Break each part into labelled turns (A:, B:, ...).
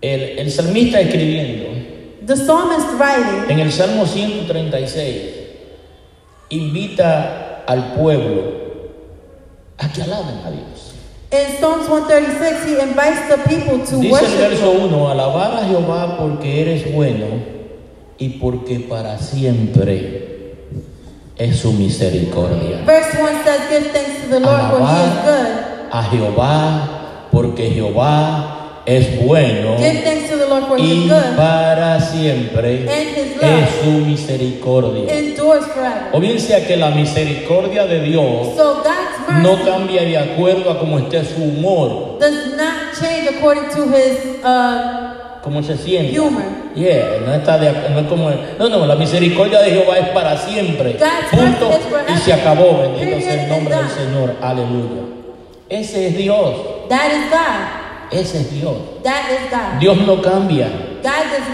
A: El, el salmista escribiendo
B: The psalmist writing
A: en el Salmo 136 invita al pueblo a que alaben a Dios.
B: in Psalms 136, he invites the people to
A: Dice el
B: worship.
A: verso 1, alabar a Jehová porque eres bueno y porque para siempre es su misericordia.
B: Verse 1 says, Give thanks to the Lord, for he is good.
A: Alabar a Jehová porque Jehová es bueno y para siempre es su misericordia. O bien sea que la misericordia de Dios no cambia de acuerdo a cómo esté su humor,
B: his uh,
A: se siente.
B: humor.
A: Yeah, no está de no es como no, no, la misericordia de Jehová es para siempre. Punto y se acabó. Bendito sea el nombre del. Señor. Aleluya. Ese es Dios.
B: That is God.
A: Ese es Dios.
B: That is God.
A: Dios no cambia.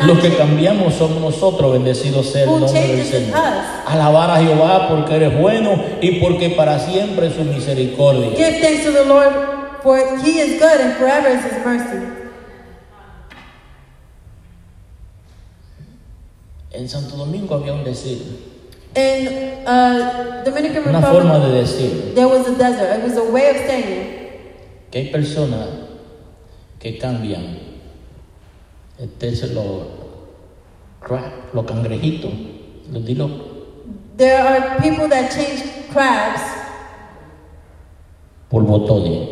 A: Los que cambiamos somos nosotros, bendecido sea el nombre del Señor. Alabar a Jehová porque eres bueno y porque para siempre es su misericordia.
B: Give thanks to the Lord, for he is good and forever is his mercy.
A: En Santo Domingo había un decir,
B: In uh, Dominican
A: una forma
B: Republic,
A: de decir
B: there was a desert. It was a way of saying
A: que hay personas que cambian este es lo los cangrejitos, los dilo,
B: there are people that change crabs
A: por botones.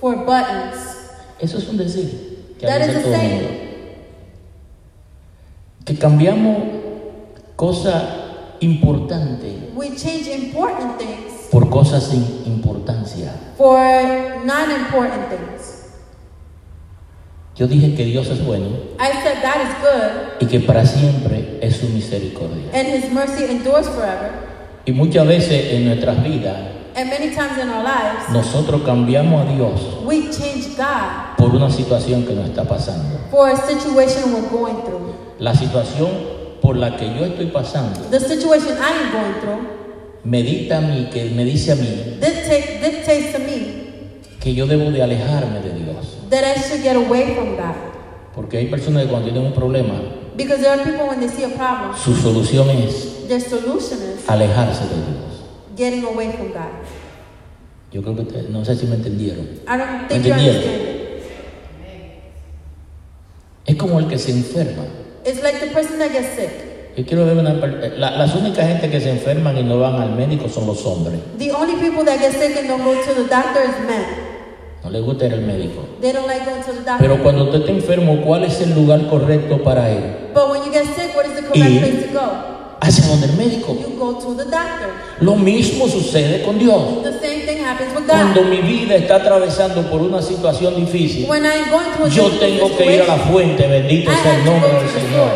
B: for buttons.
A: Eso es un decir que
B: That a saying.
A: Domingo. Que cambiamos cosas importantes
B: We change important things
A: por cosas sin importancia.
B: for non important things.
A: Yo dije que Dios es bueno
B: I said God is good
A: y que para siempre es su misericordia.
B: and his mercy endures forever.
A: Y muchas veces en nuestras vidas
B: And many times in our lives,
A: nosotros cambiamos a Dios
B: we change God
A: por una situación que nos está pasando.
B: for a situation we're going through.
A: La situación por la que yo estoy pasando
B: The situation I am going through
A: me dicta a mí, que me dice a mí
B: dictate, dictates to me
A: que yo debo de alejarme de Dios.
B: That I should get away from God.
A: Porque hay personas que cuando tienen un problema,
B: Because there are people when they see a problem,
A: su solución es
B: their solution is
A: alejarse de Dios.
B: getting away from God.
A: Yo creo que ustedes, no sé si me entendieron.
B: I don't think you
A: Entendieron.
B: understand it.
A: Es como el que se enferma.
B: It's like the person that gets sick.
A: Yo quiero ver una per- la- las únicas gente que se enferman y no van al médico son los hombres.
B: The only people that get sick and don't go to the doctor is men.
A: No les gusta ir al médico.
B: They don't like going to the doctor.
A: Pero cuando usted está enfermo, ¿cuál es el lugar correcto para ir?
B: But when you get sick, what is the correct
A: Y-
B: place to go?
A: Hacia donde el médico.
B: You go to the doctor.
A: Lo mismo sucede con Dios.
B: The same thing happens with
A: Cuando
B: God.
A: mi vida está atravesando por una situación difícil,
B: When I'm going through a
A: yo
B: difficult
A: tengo que ir a la
B: situation,
A: fuente, bendito
B: I
A: sea el
B: have to
A: nombre
B: go
A: del
B: the
A: Señor.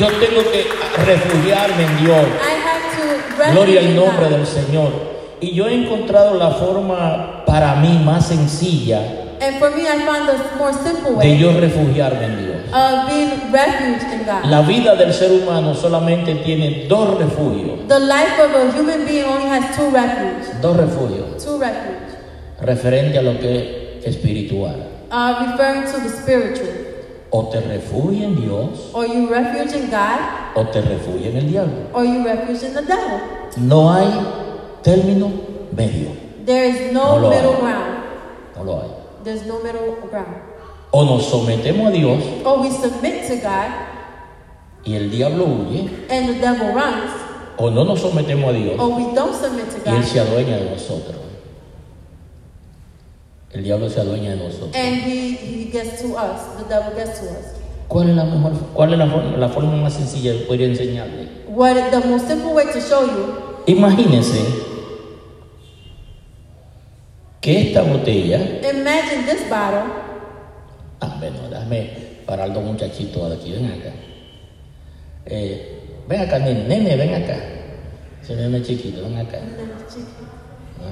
A: Yo tengo que refugiarme en Dios.
B: I have to refuge
A: Gloria al
B: in
A: nombre
B: God.
A: del Señor. Y yo he encontrado la forma para mí más sencilla
B: And for me, I found the more simple
A: de
B: way
A: yo refugiarme en Dios.
B: of being refuge in God.
A: La vida del ser humano solamente tiene dos refugios.
B: The life of a human being only has two refuge.
A: Dos refugios.
B: Two refuge.
A: Referente a lo que es espiritual.
B: Uh, referring to the spiritual.
A: O te refugia en Dios
B: Or you refuge in God,
A: o te refugia en el diablo.
B: or you refuge in the devil.
A: No hay término medio.
B: There is
A: No
B: no
A: lo
B: middle
A: hay.
B: ground.
A: No lo hay.
B: There's no middle ground.
A: O nos sometemos a Dios
B: Or we submit to God,
A: y el diablo huye.
B: and the devil runs.
A: O no nos sometemos a Dios
B: Or we don't submit to
A: y Él
B: God,
A: se adueña de nosotros. El diablo se adueña de nosotros.
B: and he, he gets to us. The devil gets to us.
A: ¿Cuál es la mejor, cuál es la, forma- la forma más sencilla que podría enseñarle?
B: What the most simple way to show you
A: Imagínense que esta botella,
B: Imagine this bottle.
A: ah, bueno, déjame parar dos muchachitos de aquí, ven acá. Eh, ven acá, nene, nene, ven acá. Ese nene chiquito, ven acá. Ven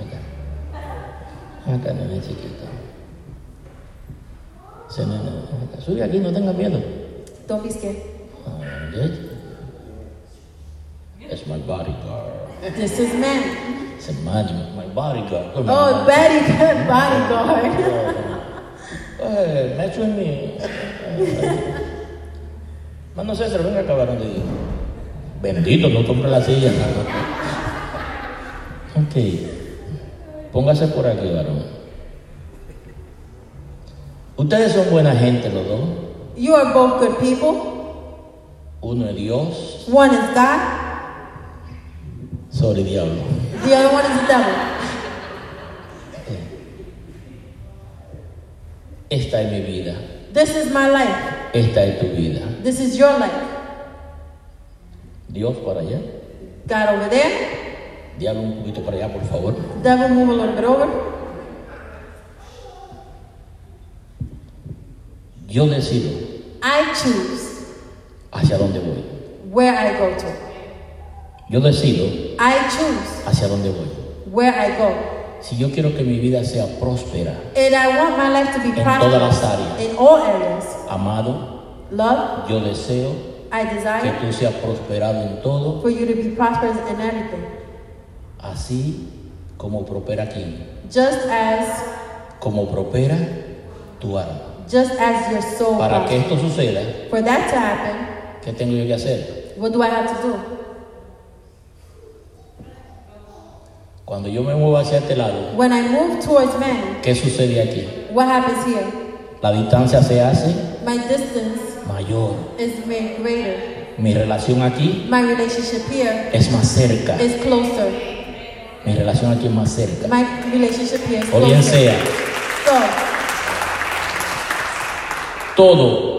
A: acá. Ven acá, nene chiquito. Ese nene, ven acá. Sube aquí, no tengas miedo.
B: Don't be scared.
A: Oh, good. It's my bodyguard.
B: This is man.
A: It's my, my bodyguard.
B: Oh, good bodyguard.
A: Go ahead, match with me. Mano César, venga acá, varón de Dios. Bendito, no compre la silla. Ok. Póngase por aquí, varón. Ustedes son buena gente los dos.
B: You are both good people.
A: Uno es Dios,
B: One is God,
A: sobre diablo.
B: The other one is the devil.
A: Esta es mi vida.
B: This is my life.
A: Esta es tu vida.
B: This is your life.
A: Dios para allá.
B: God over there,
A: Diablo un poquito para allá, por favor.
B: devil move a little bit over.
A: Yo decido
B: I choose
A: hacia dónde voy.
B: where I go to.
A: Yo decido
B: I choose
A: hacia dónde voy.
B: where I go.
A: Si yo quiero que mi vida sea próspera,
B: And I want my life to be
A: En todas las áreas.
B: in all areas.
A: amado,
B: Love,
A: yo deseo
B: I
A: que
B: desire
A: tú seas prosperado en todo,
B: for you to be prosperous in everything.
A: así como prospera aquí,
B: Just as
A: como prospera tu alma.
B: just as your soul
A: Para que esto suceda,
B: For that to happen,
A: ¿qué tengo yo que hacer?
B: what do I have to do?
A: Cuando yo me muevo hacia este lado,
B: When I move towards man,
A: ¿qué sucede aquí?
B: what happens here?
A: La distancia se hace
B: My distance
A: mayor.
B: is made greater.
A: Mi relación aquí
B: My relationship here
A: es más cerca.
B: is closer.
A: Mi relación aquí es más cerca.
B: My relationship here is
A: O bien
B: closer.
A: sea,
B: So,
A: todo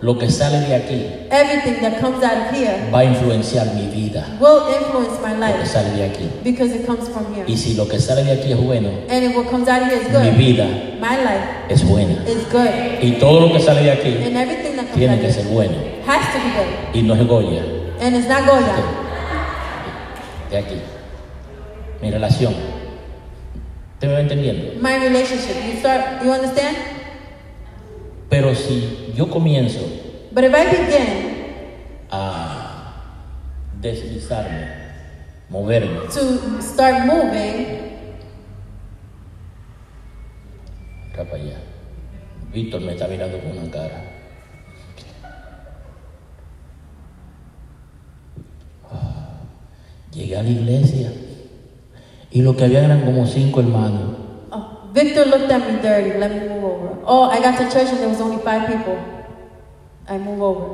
A: lo que sale de aquí
B: everything that comes out of here
A: va a influenciar mi vida.
B: will influence my
A: Lo que
B: life
A: sale de aquí.
B: because it comes from here.
A: Y si lo que sale de aquí es bueno,
B: And if what comes out of here is
A: mi
B: good,
A: vida
B: my life
A: es buena.
B: is good.
A: Y todo lo que sale de aquí
B: And everything that comes
A: tiene
B: out
A: que ser bueno.
B: has to be good.
A: Y no es Goya,
B: And it's not Goya.
A: de aquí. Mi relación. ¿Usted me va entendiendo?
B: My relationship. You start, you understand?
A: Pero si yo comienzo
B: But if I begin
A: a deslizarme, moverme,
B: to start moving,
A: acá para allá. Víctor me está mirando con una cara. Ah, Llegué a la iglesia y lo que había eran como cinco hermanos.
B: Victor looked at me dirty. Let me move over. Oh, I got to church and there was only five people. I move over.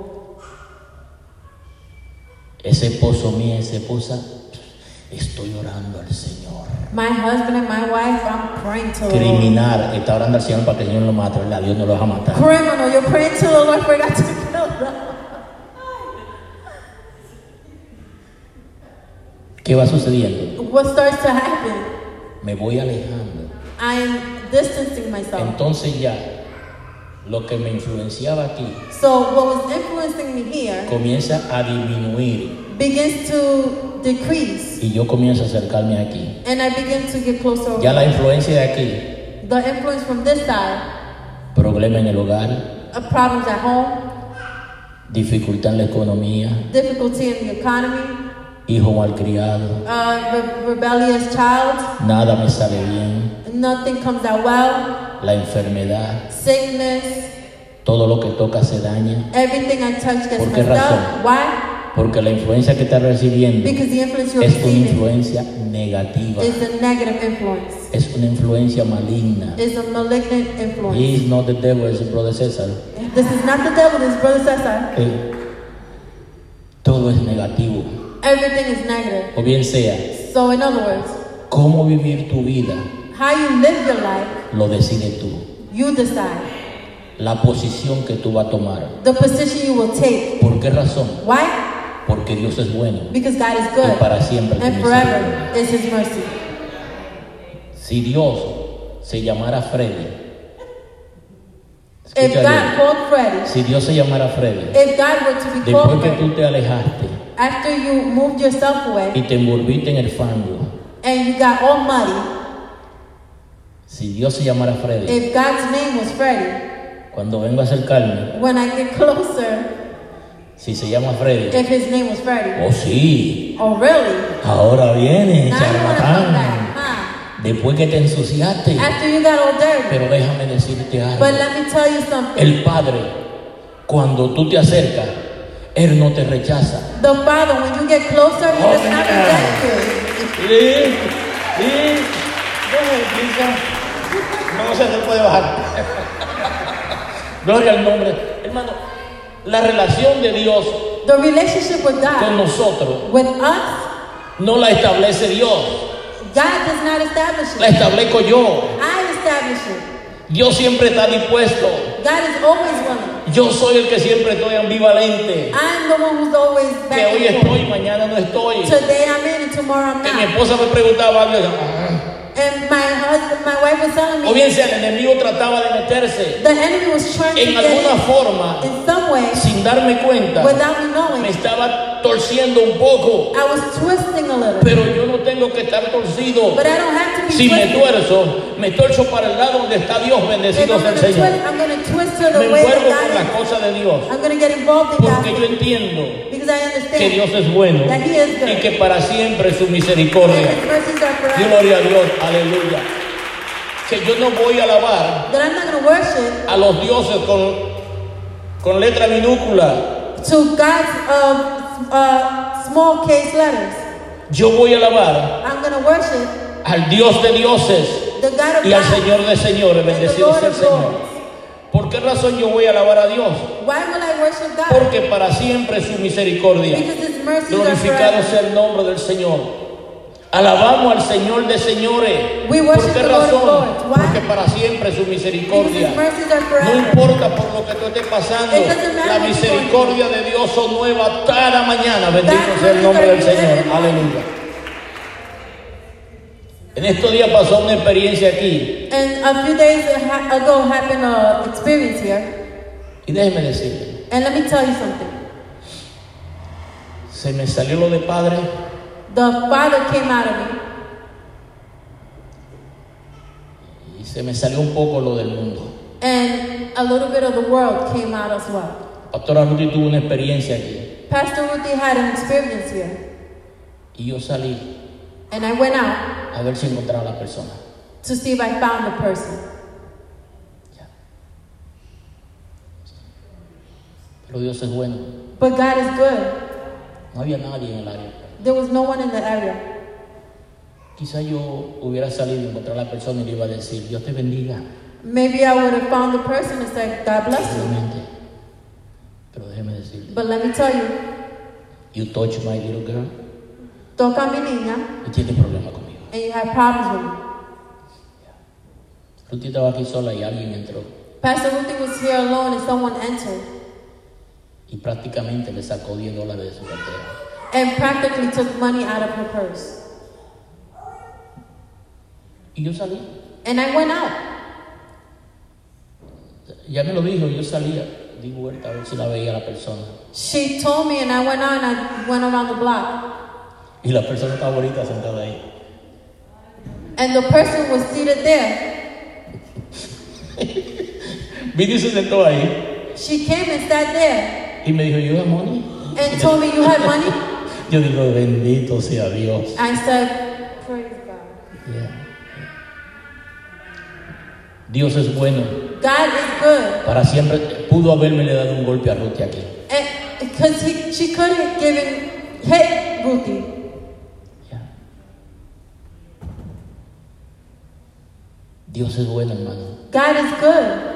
A: Ese esposo mío, esa esposa, estoy orando al Señor.
B: My husband and my wife, I'm praying to the Lord.
A: Criminal, está orando al Señor para que el Señor lo mate, ¿verdad? Dios no lo va a matar.
B: Criminal, you're praying to the Lord for to kill them.
A: ¿Qué va sucediendo?
B: What starts to happen?
A: Me voy alejando.
B: I'm distancing myself.
A: Entonces ya, lo que me influenciaba aquí
B: So what was influencing me here
A: comienza a disminuir.
B: begins to decrease,
A: y yo comienzo a acercarme aquí.
B: and I begin to get closer.
A: Ya la influencia de aquí,
B: The influence from this side,
A: problema en el hogar,
B: uh, problems at home,
A: dificultad en la economía,
B: difficulty in the economy,
A: hijo malcriado,
B: uh, re- rebellious child,
A: nada me sale bien,
B: nothing comes out well,
A: la enfermedad,
B: sickness,
A: todo lo que toca se daña,
B: everything I touch gets
A: ¿Por qué razón?
B: up. Why?
A: porque la influencia que estás recibiendo
B: Because the influence you're
A: es una influencia negativa,
B: is a negative influence.
A: es una influencia maligna.
B: Is a malignant influence.
A: He is not the devil, es el brother César.
B: This is not the devil, this is Brother Cesar.
A: Eh, todo es negativo.
B: Everything is negative.
A: O bien sea,
B: So, in other words,
A: cómo vivir tu vida
B: how you live your life,
A: lo decides tú.
B: you decide.
A: La posición que tú vas a tomar.
B: The position you will take.
A: ¿Por qué razón?
B: Why?
A: Porque Dios es bueno.
B: Because God is
A: Y
B: good.
A: para siempre.
B: And forever is His mercy.
A: Si Dios se llamara Freddy,
B: If God Freddie,
A: si Dios se llamara Freddy,
B: if God were to be
A: después
B: called
A: que tú te alejaste
B: after you moved yourself away
A: y te envolviste en el fango,
B: and you got all muddy,
A: si Dios se llamara Freddy,
B: if God's name was Freddie,
A: cuando vengo a acercarme,
B: when I get closer,
A: si se llama Freddy,
B: if His name was Freddie,
A: oh sí,
B: oh really?
A: ahora viene, charlatán, después que te ensuciaste,
B: After you got all dirty.
A: pero déjame decirte algo,
B: But let me tell you something.
A: el Padre cuando tú te acercas, Él no te rechaza.
B: The Father, when you get closer, He does not reject you.
A: Sí, sí. No se te puede bajar. Gloria al nombre. Hermano, la relación de Dios
B: The relationship with
A: con
B: God,
A: nosotros
B: with us,
A: no la establece Dios,
B: God does not establish
A: la
B: it.
A: establezco yo.
B: I establish it.
A: Dios siempre está dispuesto.
B: God is always willing.
A: Yo soy el que siempre estoy ambivalente.
B: I'm the one who's always
A: Que
B: back
A: hoy
B: and forth.
A: estoy, mañana no estoy.
B: Today I'm in tomorrow I'm
A: Que mi
B: not.
A: esposa me preguntaba algo. "Ah".
B: And my husband, my wife was telling
A: O
B: me
A: bien si el enemigo trataba de meterse
B: the enemy was trying to
A: en
B: get
A: alguna forma,
B: in some way
A: sin darme cuenta,
B: without me
A: me
B: knowing.
A: estaba torciendo un poco.
B: I was twisting a little.
A: Pero yo no tengo que estar torcido.
B: But I don't have to be
A: Si me
B: twisted.
A: tuerzo, me torzo para el lado donde está Dios, bendecido sea el Señor. Me envuelvo con las cosas de Dios.
B: I'm gonna get involved in
A: Porque yo entiendo que Dios es bueno
B: that He is good.
A: y que para siempre es su misericordia. Gloria a Dios, aleluya. Que yo no voy a alabar a los dioses con, con letra minúscula.
B: to God's uh, uh, small case letters.
A: Yo voy a alabar
B: I'm gonna worship
A: al Dios de dioses
B: the God of
A: y al
B: God
A: Señor de señores.
B: and the
A: Bendecido
B: Lord
A: sea el
B: of
A: Señor.
B: Lords.
A: ¿Por qué razón yo voy a alabar a Dios?
B: Why will I worship God?
A: Porque para siempre es su misericordia.
B: Because His mercies are
A: Glorificado
B: forever.
A: sea el nombre del Señor. Alabamos al Señor de señores.
B: We
A: ¿Por qué razón? Porque para siempre su misericordia. No importa por lo que tú estés pasando, la misericordia de Dios son nuevas cada mañana. Bendito sea el nombre del Señor. Aleluya. En estos días pasó una experiencia aquí.
B: And a few days ago happened an experience here.
A: Y déjeme decirle,
B: And let me tell you something.
A: se me salió lo de padre
B: The Father came out of me.
A: y se me salió un poco lo del mundo.
B: And a little bit of the world came out as well.
A: Pastora Ruti tuvo una experiencia aquí
B: Pastor Ruthie had an experience here.
A: y yo salí
B: And I went out
A: a ver si encontraba a la persona.
B: to see if I found the person.
A: Pero Dios es bueno.
B: But God is good.
A: No había nadie en el área.
B: There was no one in the area.
A: Quizá yo hubiera salido y encontrar a la persona y le iba a decir, Dios te bendiga.
B: Maybe I would have found the person and said, God bless you.
A: Pero déjeme decirle,
B: But let me tell you,
A: you touch my little girl
B: toca a mi niña
A: y tiene problema conmigo.
B: and you have problems with me.
A: Ruti estaba aquí sola y alguien entró
B: Pastor Ruthie was here alone and someone entered
A: y prácticamente le sacó 10 dólares de su cartera.
B: And practically took money out of her purse.
A: Y yo salí.
B: And I went out.
A: Ya me lo dijo, yo salía, di vuelta a ver si la veía la persona.
B: She told me and I went out and I went around the block.
A: Y la persona estaba bonita sentada ahí.
B: And the person was seated there.
A: Vino y se sentó ahí
B: She came and sat there
A: y me dijo, ¿you have money?
B: and told me, You have money?
A: Yo digo, bendito sea Dios.
B: I said, Praise God.
A: Yeah. Dios es bueno.
B: God is good.
A: Para siempre pudo haberme le dado un golpe a Ruth aquí.
B: Because he, she could have given, hit Ruthie.
A: Ya. Dios es bueno, hermano.
B: God is good.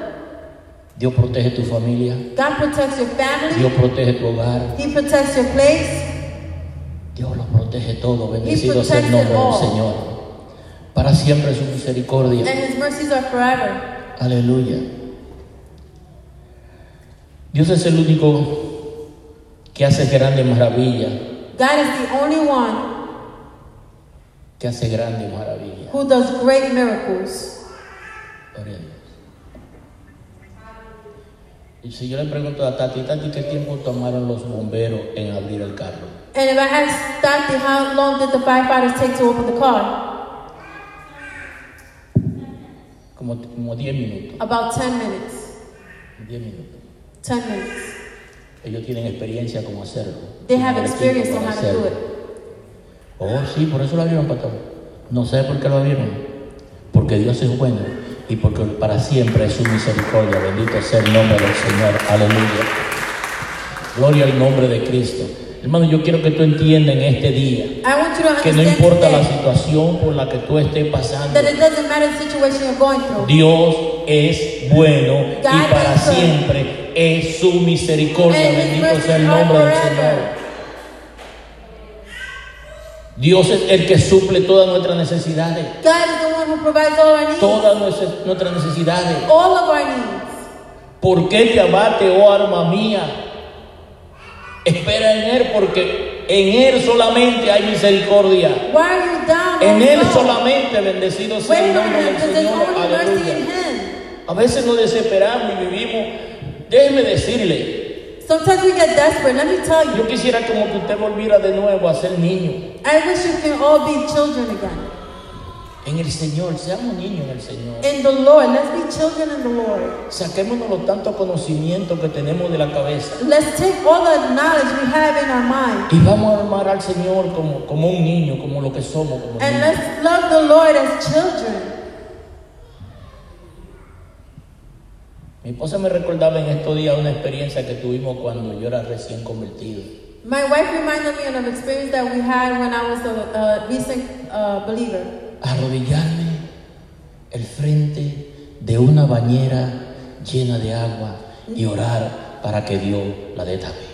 A: Dios protege tu familia.
B: God protects your family.
A: Dios protege tu hogar.
B: He protects your place.
A: Protege todo. Bendecido sea el nombre del. Señor. Para siempre su misericordia.
B: And his mercies are forever.
A: Aleluya. Dios es el único que hace grandes maravillas.
B: God is the only one
A: Que hace grandes maravillas.
B: who does great miracles.
A: Y si yo le pregunto a Tati, Tati, ¿qué tiempo tomaron los bomberos en abrir el carro?
B: And if I ask Tati, how long did the firefighters take to open the car?
A: Como, como 10 minutos.
B: About 10 minutes.
A: 10 minutos.
B: 10 minutes.
A: Ellos tienen experiencia cómo hacerlo.
B: They have
A: Tienen
B: experience on how to do it.
A: Oh, sí, por eso lo abrieron, pastor. No sé por qué lo abrieron. Porque Dios es bueno y porque para siempre es su misericordia. Bendito sea el nombre del Señor. Aleluya. Gloria al nombre de Cristo. Hermano, yo quiero que tú entiendas en este día que no importa la situación por la que tú estés pasando. Dios es bueno y para siempre es su misericordia. Bendito sea el nombre del. Señor. Dios es el que suple todas nuestras necesidades. Todas nuestras necesidades.
B: all of our needs.
A: ¿Por qué te abate, oh alma mía? Espera en Él porque en Él solamente hay misericordia. En
B: oh
A: Él solamente bendecido sea el nombre del Señor. Aleluya. A veces nos desesperamos y vivimos. Déjeme decirle,
B: Sometimes we get desperate. Let me tell you.
A: yo quisiera como que usted volviera de nuevo a ser niño.
B: I wish you can all be children again.
A: En el Señor, seamos niños en el Señor.
B: In the Lord. Let's be children in the Lord.
A: Saquémonos los tantos conocimientos que tenemos de la cabeza.
B: Let's take all the knowledge we have in our mind
A: Y vamos a amar al Señor como, como un niño, como lo que somos. Como
B: and
A: niños.
B: let's love the Lord as children.
A: Mi esposa me recordaba en estos días una experiencia que tuvimos cuando yo era recién convertido.
B: My wife reminded me of an experience that we had when I was a, a recent uh, believer.
A: Arrodillarme el frente de una bañera llena de agua y orar para que Dios la destape.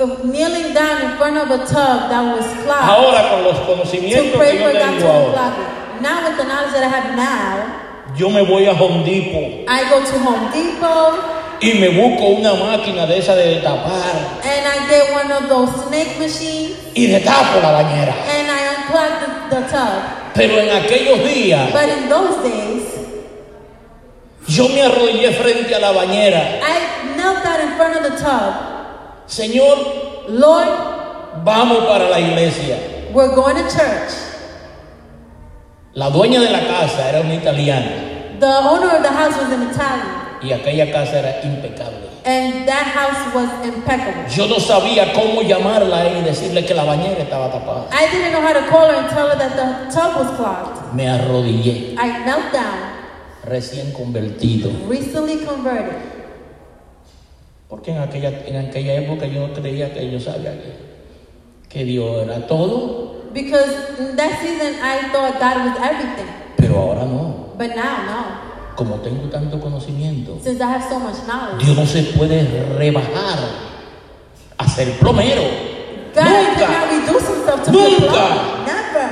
B: Of kneeling down in front of a tub that was clogged
A: Ahora con los
B: to
A: conocimientos
B: pray
A: que yo
B: for God
A: tengo
B: to
A: ahora.
B: Now with the knowledge that I have now,
A: yo me voy a Home Depot
B: I go to Home Depot
A: y me busco una máquina de esa de destapar
B: and I get one of those snake machines
A: y destapo la bañera.
B: and Unclog the, the tub.
A: Pero en aquellos días
B: But in those days,
A: yo me arrodillé frente a la bañera.
B: I knelt down in front of the tub.
A: Señor,
B: Lord,
A: vamos para la iglesia.
B: we're going to church.
A: La dueña de la casa era una italiana
B: The owner of the house was an Italian,
A: y aquella casa era impecable.
B: and that house was impeccable.
A: Yo no sabía cómo llamarla y decirle que la bañera estaba tapada.
B: I didn't know how to call her and tell her that the tub was clogged.
A: Me arrodillé,
B: I knelt down,
A: recién convertido.
B: recently converted.
A: Porque en aquella, en aquella época yo no creía que yo sabía que, que Dios era todo,
B: Because in that season I thought God was everything.
A: pero ahora no.
B: But now, no.
A: Como tengo tanto conocimiento,
B: Since I have so much knowledge,
A: Dios no se puede rebajar a ser plomero.
B: God
A: Nunca.
B: cannot reduce himself to be a
A: Nunca.
B: plumber. Never.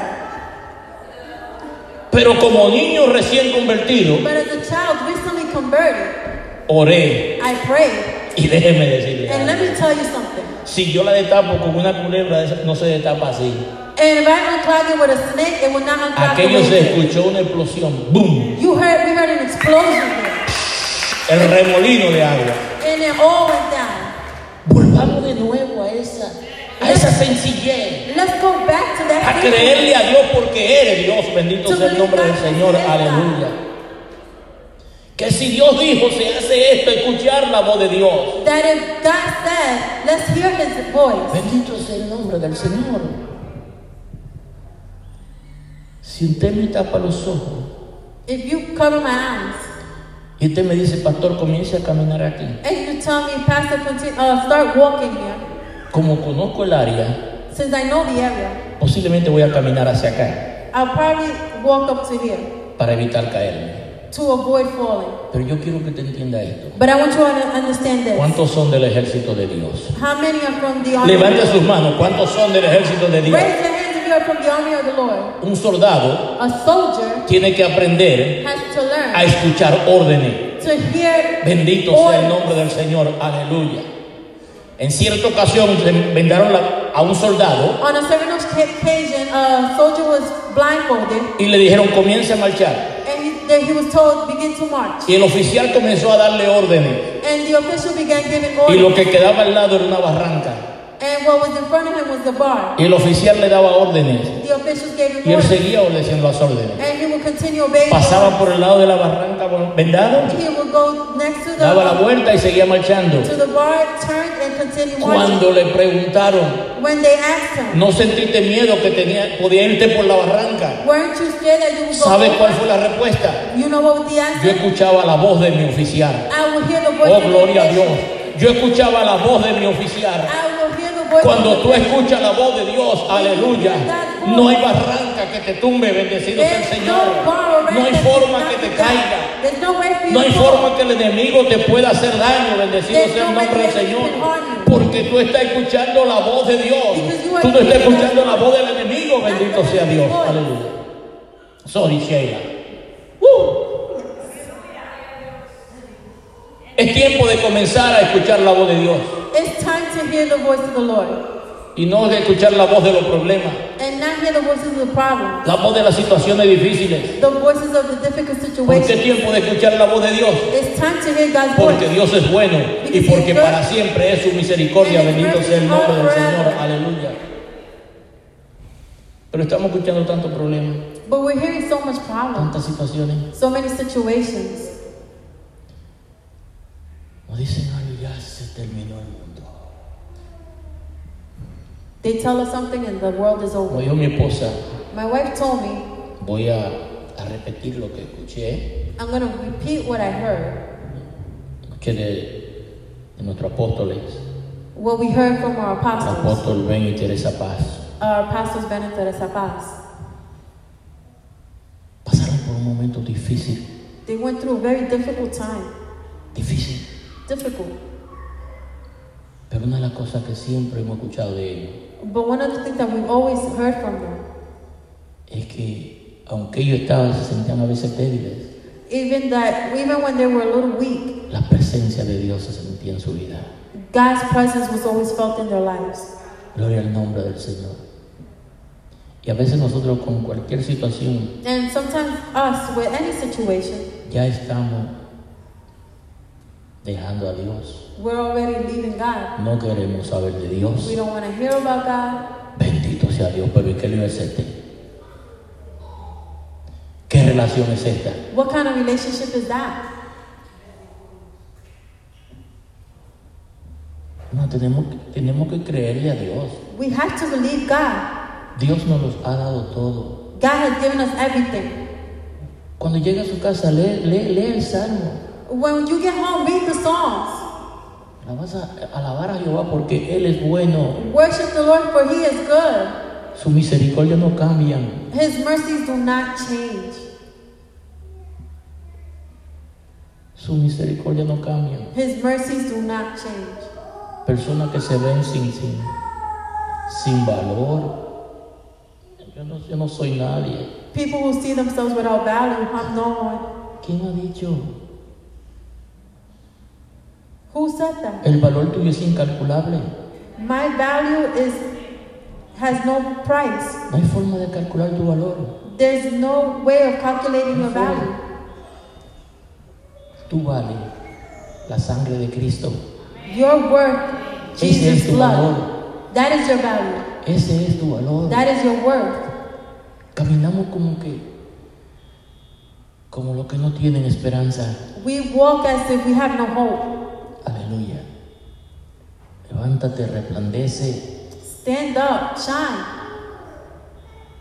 A: Pero como niño recién convertido,
B: But as a child recently converted,
A: oré.
B: I prayed.
A: Y déjeme decirle,
B: And let me tell you something.
A: si yo la destapo con una culebra, no se destapa así.
B: And if I unclog it with a snake, it will not unclog the
A: Aquello se escuchó una explosión, ¡boom!
B: You heard, we heard an explosion there.
A: El remolino de agua.
B: And it all went down.
A: Volvamos de nuevo a esa, a esa sencillez.
B: Let's go back to that
A: A creerle a Dios porque eres Dios. Bendito sea el nombre del Señor. Aleluya. Que si Dios dijo, se hace esto, escuchar la voz de Dios.
B: That if God said, let's hear his voice.
A: Bendito sea el nombre del Señor. Si usted me tapa los ojos
B: If you cover my eyes
A: y usted me dice, pastor, comience a caminar aquí.
B: and you tell me, Pastor, continue, uh, start walking here,
A: Como conozco el área,
B: since I know the area,
A: posiblemente voy a caminar hacia acá
B: I'll probably walk up to here
A: para evitar caerme.
B: to avoid falling.
A: Pero yo quiero que te entienda esto.
B: But I want you to understand this.
A: ¿Cuántos son del ejército de Dios?
B: How many are from the army?
A: Levante sus manos. ¿Cuántos son del ejército de Dios?
B: Raise your hands from the army of the Lord.
A: Un soldado
B: A soldier
A: tiene que aprender
B: has to
A: a
B: learn
A: escuchar órdenes.
B: to hear
A: Bendito sea el
B: orders.
A: nombre del Señor. Aleluya. En cierta ocasión vendaron la- a un soldado
B: On a certain occasion, a soldier was blindfolded
A: y le dijeron comience a marchar.
B: and he, that he was told, begin to march.
A: Y el oficial comenzó a darle órdenes.
B: And the official began giving
A: Y lo
B: orders.
A: que quedaba al lado era una barranca.
B: And what was in front of him was the bar.
A: Y el oficial le daba órdenes.
B: The officials gave him
A: Y él
B: orders.
A: seguía obedeciendo las órdenes.
B: And he would continue obeying
A: Pasaba por el lado de la barranca vendado,
B: He would go next to the,
A: daba la vuelta y seguía marchando.
B: to the bar, turned and continued marching.
A: Cuando le preguntaron,
B: When they asked him,
A: ¿no sentiste miedo que tenía, podía irte por la barranca?
B: weren't you scared that you would go
A: ¿Sabe
B: over?
A: cuál fue la respuesta?
B: You know what was the
A: Yo
B: answer?
A: escuchaba la voz de mi oficial.
B: I will hear the voice
A: Oh,
B: of the
A: gloria a. Dios. Yo escuchaba la voz de mi oficial.
B: I
A: Cuando tú escuchas la voz de Dios, aleluya, no hay barranca que te tumbe, bendecido sea el Señor.
B: no
A: hay forma que te caiga.
B: No
A: hay forma que el enemigo te pueda hacer daño, bendecido sea el nombre del Señor. Porque tú estás escuchando la voz de Dios. Tú no estás escuchando la voz del enemigo, bendito sea Dios. Aleluya. Sorry, Sheila. Uh. Es tiempo de comenzar a escuchar la voz de Dios
B: It's time to hear the voice of the Lord
A: y no de escuchar la voz de los problemas,
B: and not hear the voices of the problem,
A: la voz de las situaciones difíciles.
B: the voices of the difficult
A: ¿Por qué
B: situations.
A: tiempo de escuchar la voz de Dios?
B: It's time to hear God's
A: Porque
B: voice.
A: Dios es bueno y porque para siempre es su misericordia. Bendito sea el nombre del Señor. Aleluya. Pero estamos escuchando tantos problemas,
B: But we're hearing so much problem,
A: tantas situaciones.
B: so many situations.
A: Nos dicen,
B: They tell us something and the world is
A: Como
B: over.
A: dijo mi esposa,
B: My wife told me,
A: voy a, a repetir lo que escuché,
B: I'm going to repeat what I heard,
A: escuché de, de nuestros apóstoles,
B: what we heard from our
A: el
B: apostles,
A: apóstol Ben y Teresa Paz.
B: our apostles Benedict and Paz.
A: Pasaron por un momento difícil,
B: They went through a very difficult time.
A: difícil.
B: Difficult.
A: Pero una de las cosas que siempre hemos escuchado de ellos
B: But one of the things that we've always heard from them,
A: es que aunque ellos estaban, se sentían a veces débiles,
B: even that even when they were a little weak,
A: la presencia de Dios se sentía en su vida.
B: God's presence was always felt in their lives.
A: Gloria al nombre del Señor. Y a veces nosotros con cualquier situación
B: And sometimes us, with any situation,
A: ya estamos dejando a Dios.
B: we're already leaving God.
A: No queremos saber de Dios.
B: We don't want to hear about God.
A: Bendito sea Dios, pero ¿y qué lío es este? ¿Qué relación es esta?
B: What kind of relationship is that?
A: No, tenemos, tenemos que creerle a Dios.
B: We have to believe God.
A: Dios nos los ha dado todo.
B: God has given us everything.
A: Cuando llega a su casa, lee, lee, lee el Salmo.
B: When you get home, read the Psalms.
A: Vas a alabar a Jehová porque Él es bueno.
B: Worship the Lord, for He is good.
A: Su misericordia no cambian.
B: His mercies do not change.
A: Su misericordia no cambian.
B: His mercies do not change.
A: Personas que se ven sin, sin, sin valor. Yo no, yo no soy nadie.
B: People who see themselves without value, I'm no one.
A: ¿Quién ha dicho?
B: Who said that?
A: El valor tuyo es incalculable.
B: My value is has no price.
A: No hay forma de calcular tu valor.
B: There's no way of calculating your value.
A: Tú vales la sangre de Cristo.
B: Your worth,
A: Ese es
B: Jesus'
A: tu
B: blood.
A: valor.
B: That is your value.
A: Ese es tu valor.
B: That is your worth.
A: Caminamos como que, como los que no tienen esperanza.
B: We walk as if we have no hope.
A: Levántate, resplandece,
B: Stand up, shine,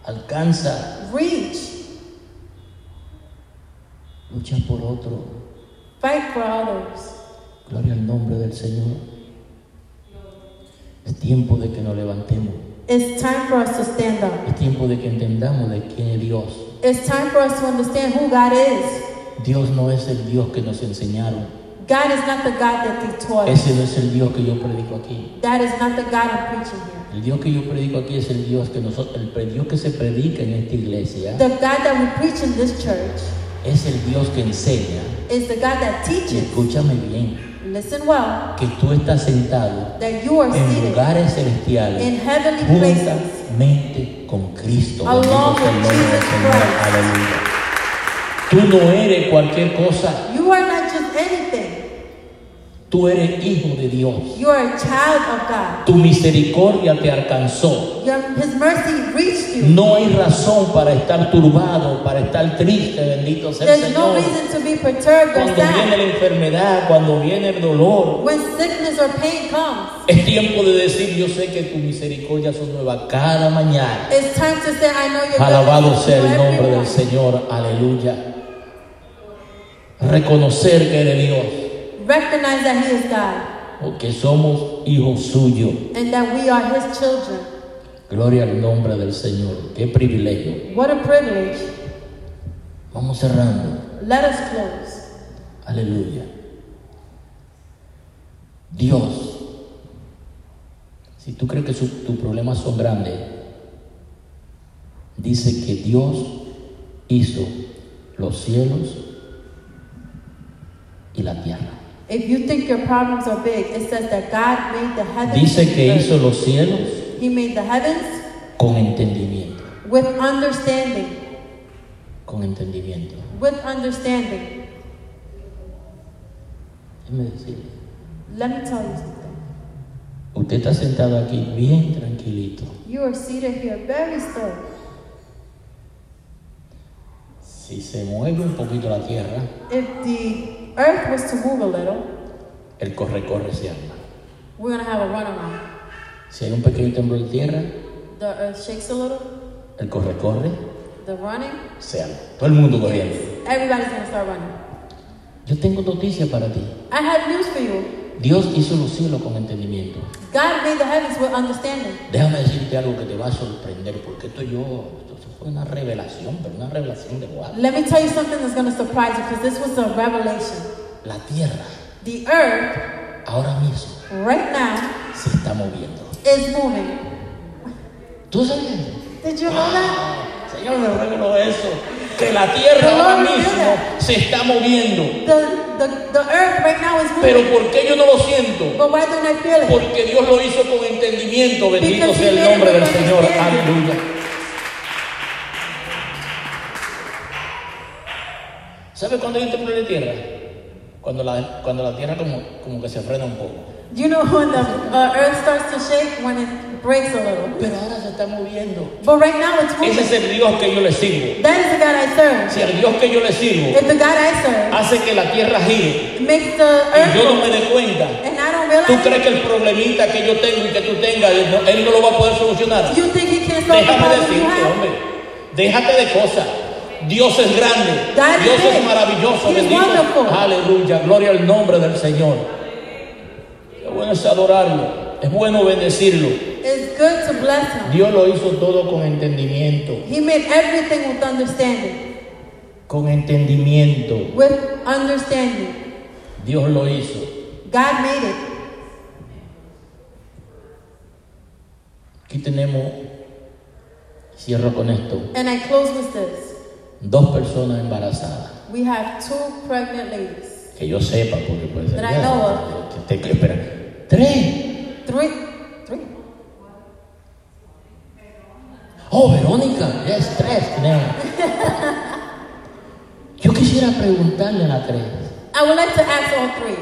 A: alcanza,
B: reach,
A: lucha por otro.
B: fight for others.
A: Gloria al nombre del Señor. Es tiempo de que nos levantemos.
B: It's time for us to stand up.
A: Es tiempo de que entendamos de quién es Dios.
B: It's time for us to understand who God is.
A: Dios no es el Dios que nos enseñaron.
B: God is not the God that they taught.
A: Ese no es el Dios que yo predico aquí.
B: That is not the God I'm preaching here.
A: El Dios que yo predico aquí es el Dios que nosotros, el Dios que se predica en esta iglesia
B: The God that we preach in this church
A: es el Dios que enseña.
B: is the God that
A: Y
B: teaches.
A: escúchame bien,
B: Listen well.
A: que tú estás sentado
B: That you are
A: en lugares celestiales
B: in heavenly places
A: con Cristo.
B: Along
A: el nombre del Señor. Aleluya. Tú no eres cualquier cosa.
B: You are not just anything.
A: Tú eres hijo de Dios.
B: You are a child of God.
A: Tu misericordia te alcanzó.
B: Your, his mercy reached you.
A: No hay razón para estar turbado, para estar triste, bendito sea el
B: There's no
A: Señor.
B: reason to be perturbed
A: Cuando viene la enfermedad, cuando viene el dolor,
B: When sickness or pain comes,
A: es tiempo de decir, yo sé que tu misericordia son nuevas cada mañana.
B: it's time to say, I know you're
A: Alabado sea el nombre del. Señor, aleluya. Reconocer que eres Dios,
B: Recognize that He is God
A: porque somos hijos suyos.
B: and that we are His children.
A: Gloria al nombre del Señor, qué privilegio.
B: What a privilege.
A: Vamos cerrando,
B: Let us close.
A: aleluya. Dios, si tú crees que tus problemas son grandes, dice que Dios hizo los cielos y la tierra.
B: If you think your problems are big, it says that God made the heavens.
A: Dice que hizo los cielos
B: He made the heavens
A: con entendimiento,
B: with understanding.
A: con entendimiento.
B: With understanding.
A: Déjeme decirle,
B: Let me tell you something.
A: usted está sentado aquí bien tranquilito.
B: You are seated here very still.
A: Si se mueve un poquito la tierra,
B: If the earth was to move a little,
A: el corre-corre se arma.
B: we're going to have a runaround.
A: Si hay un pequeño temblor de tierra,
B: The earth shakes a little,
A: el corre-corre
B: the running,
A: se arma. Todo el mundo corriendo.
B: everybody's going to start running.
A: Yo tengo noticia para ti.
B: I have news for you.
A: Dios hizo los cielos con entendimiento.
B: God made the heavens with understanding.
A: Déjame decirte algo que te va a sorprender, porque esto yo, fue una revelación, pero una revelación de guau.
B: Let me tell you something that's going to surprise you because this was a revelation.
A: La tierra
B: The earth,
A: ahora mismo
B: right now,
A: se está moviendo.
B: is moving.
A: ¿Tú sabías?
B: Did you know that?
A: Ah, Señor, me reveló eso. Que la tierra
B: The
A: ahora mismo se está moviendo.
B: The, the, the earth right now is
A: Pero
B: moving.
A: ¿por qué yo no lo siento?
B: But why don't I feel it?
A: Porque Dios lo hizo con entendimiento. Bendito
B: Because
A: sea el nombre del Señor. Aleluya. ¿Sabe cuándo hay un temblor de tierra? Cuando la, cuando la tierra como, como que se frena un poco.
B: You know when the uh, earth starts to shake when it breaks a little.
A: Pero ahora se está moviendo.
B: But right now it's
A: Ese es
B: moving.
A: el Dios que yo le sirvo.
B: That is the God I serve.
A: Si el Dios que yo le sirvo
B: If the God I serve
A: hace que la tierra gire
B: makes the
A: y
B: earth
A: yo no me dé cuenta,
B: and I don't
A: ¿tú
B: realize
A: crees que el problemita que yo tengo y que tú tengas, él no, lo va a poder solucionar?
B: you think He can't solve
A: Déjame decirte, hombre, déjate de cosas. Dios es grande,
B: is
A: Dios es maravilloso, bendito.
B: wonderful.
A: Aleluya, gloria al nombre del Señor. Qué bueno es adorarlo, es bueno bendecirlo.
B: It's good to bless Him.
A: Dios lo hizo todo con entendimiento,
B: He made everything with understanding.
A: con entendimiento.
B: With understanding.
A: Dios lo hizo.
B: God made it.
A: Aquí tenemos, cierro con esto,
B: And I close with this.
A: Dos personas embarazadas.
B: We have two pregnant ladies.
A: Que yo sepa, porque puede ser.
B: I know of.
A: Que te- espera. Tres.
B: Three. Three.
A: Oh, Verónica, es tres. Yo quisiera preguntarle a la tres.
B: I would like to ask all three.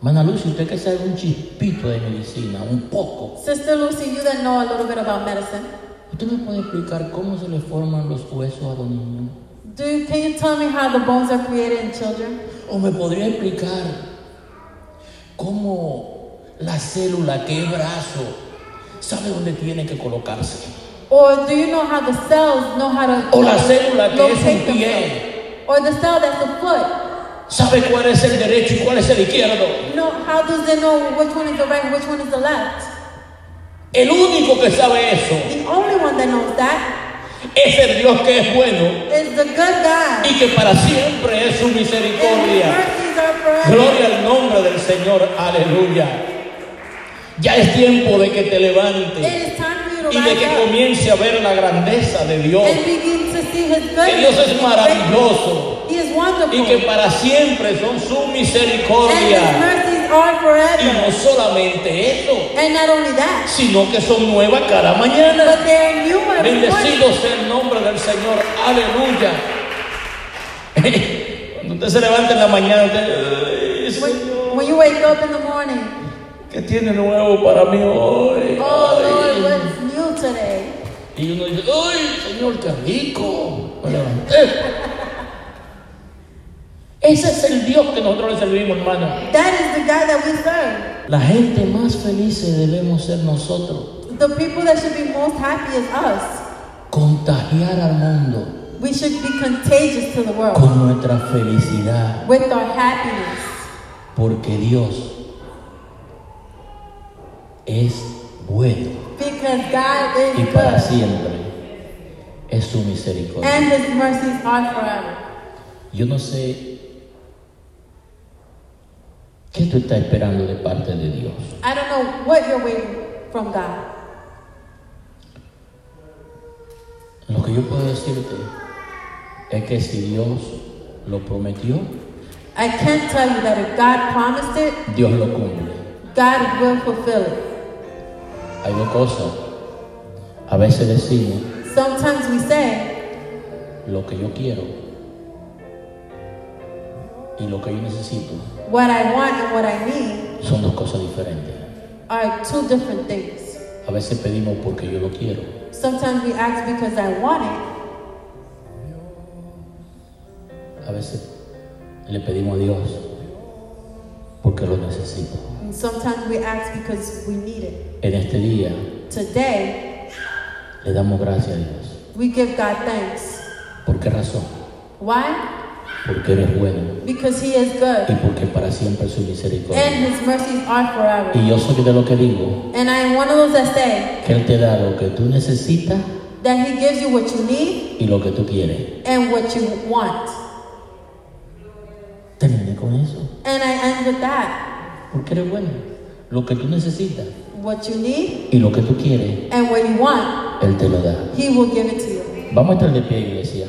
A: Mana Lucy, usted que sabe un chispito de medicina, un poco.
B: Sister Lucy, you that know a little bit about medicine.
A: ¿Usted me puede explicar cómo se le forman los huesos a los niños?
B: Do you, can you tell me how the bones are created in children?
A: ¿O me podría explicar cómo la célula que es brazo sabe dónde tiene que colocarse?
B: Or do you know how the cells know how to
A: O la célula que es un pie
B: Or the cell that's the foot?
A: sabe cuál es el derecho y cuál es el izquierdo.
B: No, how does they know which one is the right and which one is the left?
A: El único que sabe eso
B: The only one that knows that
A: es el Dios que es bueno
B: is the good God.
A: y que para siempre es su
B: And his
A: misericordia.
B: mercies are forever.
A: Gloria al nombre del Señor, aleluya. Ya es tiempo de que te
B: It
A: levantes
B: is time for you to
A: y de
B: rise
A: que
B: up
A: comience a ver la grandeza de Dios.
B: and begin to see his goodness.
A: Que Dios es maravilloso
B: He is wonderful.
A: y que para siempre son su
B: and his
A: misericordia.
B: mercies
A: Y no solamente eso,
B: And not only that,
A: sino que son nuevas cada mañana.
B: but they are new every morning.
A: Bendecido sea el nombre del Señor. Aleluya. Cuando usted se levanta en la mañana, usted, "Ay, Señor,
B: When you wake up in the morning,
A: ¿Qué tiene nuevo para mí hoy?
B: oh. Lord, what's new today?
A: Y uno dice, ¡ay, Señor, qué rico! Me levanté. Ese es el Dios que nosotros le servimos, hermano.
B: That is the God that we serve.
A: La gente más feliz debemos ser nosotros.
B: The people that should be most happy is us.
A: Contagiar al mundo
B: We should be contagious to the world
A: con nuestra felicidad.
B: with our happiness.
A: Porque Dios es bueno
B: Because God
A: y
B: is
A: para
B: good.
A: siempre es su misericordia.
B: And His mercies are forever.
A: Yo no sé qué tú estás esperando de parte de Dios.
B: I don't know what you're waiting from God.
A: Lo que yo puedo decirte es que si Dios lo prometió,
B: I can't tell you that if God promised it,
A: Dios lo cumple.
B: God will fulfill it.
A: Hay dos cosas. A veces decimos
B: Sometimes we say,
A: lo que yo quiero y lo que yo necesito
B: what I want and what I need
A: son dos cosas diferentes.
B: are two different things.
A: A veces pedimos porque yo lo quiero
B: Sometimes we ask because I want it.
A: A veces le pedimos a Dios porque lo necesito.
B: And sometimes we ask because we need it.
A: En este día
B: Today,
A: le damos gracias a Dios.
B: we give God thanks.
A: ¿Por qué razón?
B: Why?
A: Porque eres bueno
B: Because He is
A: y
B: good.
A: porque para siempre es su misericordia.
B: And His mercies are forever.
A: Y yo soy de lo que digo
B: And I am one of those that say
A: que Él te da lo que tú necesitas
B: that He gives you what you need
A: y lo que tú quieres.
B: and what you want.
A: Termine con eso.
B: And I end with that.
A: Porque eres bueno. Lo que tú necesitas
B: What you need
A: y lo que tú quieres,
B: and what you want,
A: Él te lo da.
B: He will give it to you.
A: Vamos a estar de pie, iglesia.